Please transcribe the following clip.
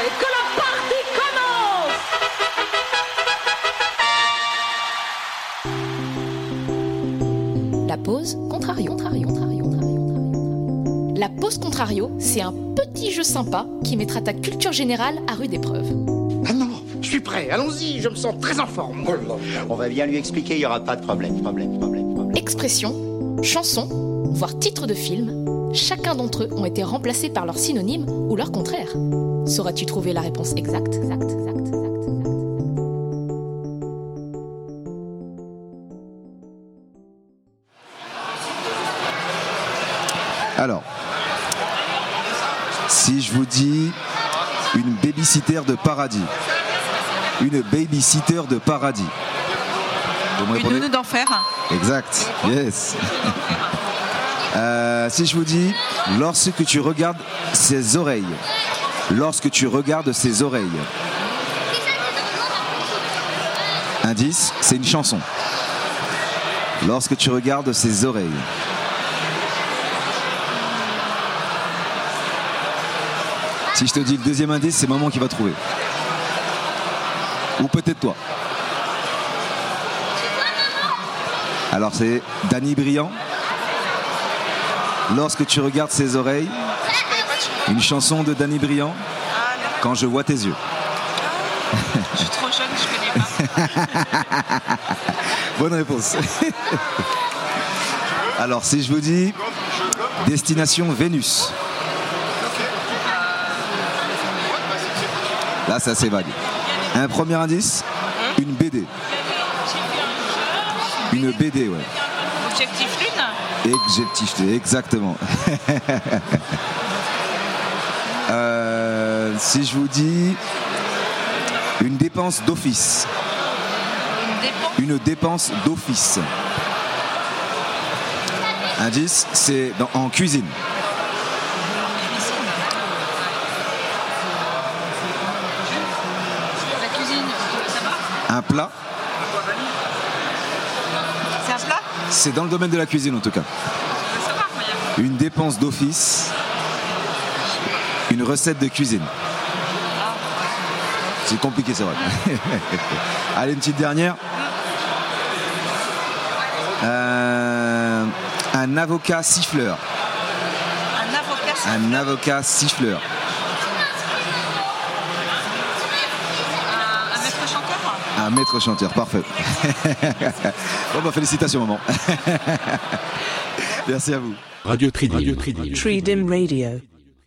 et que la partie commence La pause contrario, contrario, contrario, contrario, contrario. La pause contrario, c'est un petit jeu sympa qui mettra ta culture générale à rude épreuve. Ah non, je suis prêt, allons-y, je me sens très en forme. On va bien lui expliquer, il n'y aura pas de problème, problème, problème, problème. Expressions, chansons, voire titres de films, chacun d'entre eux ont été remplacés par leur synonyme ou leur contraire. Sauras-tu trouver la réponse exacte? Exacte, exacte, exacte, exacte Alors, si je vous dis une babysitter de paradis, une babysitter de paradis, vous Une nounou d'enfer. Exact, yes. Euh, si je vous dis, lorsque tu regardes ses oreilles, lorsque tu regardes ses oreilles. Indice, c'est une chanson. Lorsque tu regardes ses oreilles. Si je te dis le deuxième indice, c'est maman qui va trouver. Ou peut-être toi. Alors c'est Danny Briand. Lorsque tu regardes ses oreilles, une chanson de Danny Briand, quand je vois tes yeux. Je suis trop jeune, je connais pas. Bonne réponse. Alors si je vous dis Destination Vénus. Là c'est assez vague. Un premier indice, une BD. Une BD, ouais. Objectif Objectif, exactement. Euh, si je vous dis une dépense d'office. Une dépense? D'office. Indice, c'est en cuisine. La cuisine, ça va Un plat, c'est dans le domaine de la cuisine en tout cas. Une dépense d'office, une recette de cuisine. C'est compliqué, c'est vrai. Allez, une petite dernière. Euh, un avocat siffleur. Un avocat, c'est Un avocat siffleur. un, un maître chanteur Un maître chanteur, parfait. bon, bah, félicitations, maman. Merci à vous. Radio Tridim. Radio Tridim. Tridim Radio.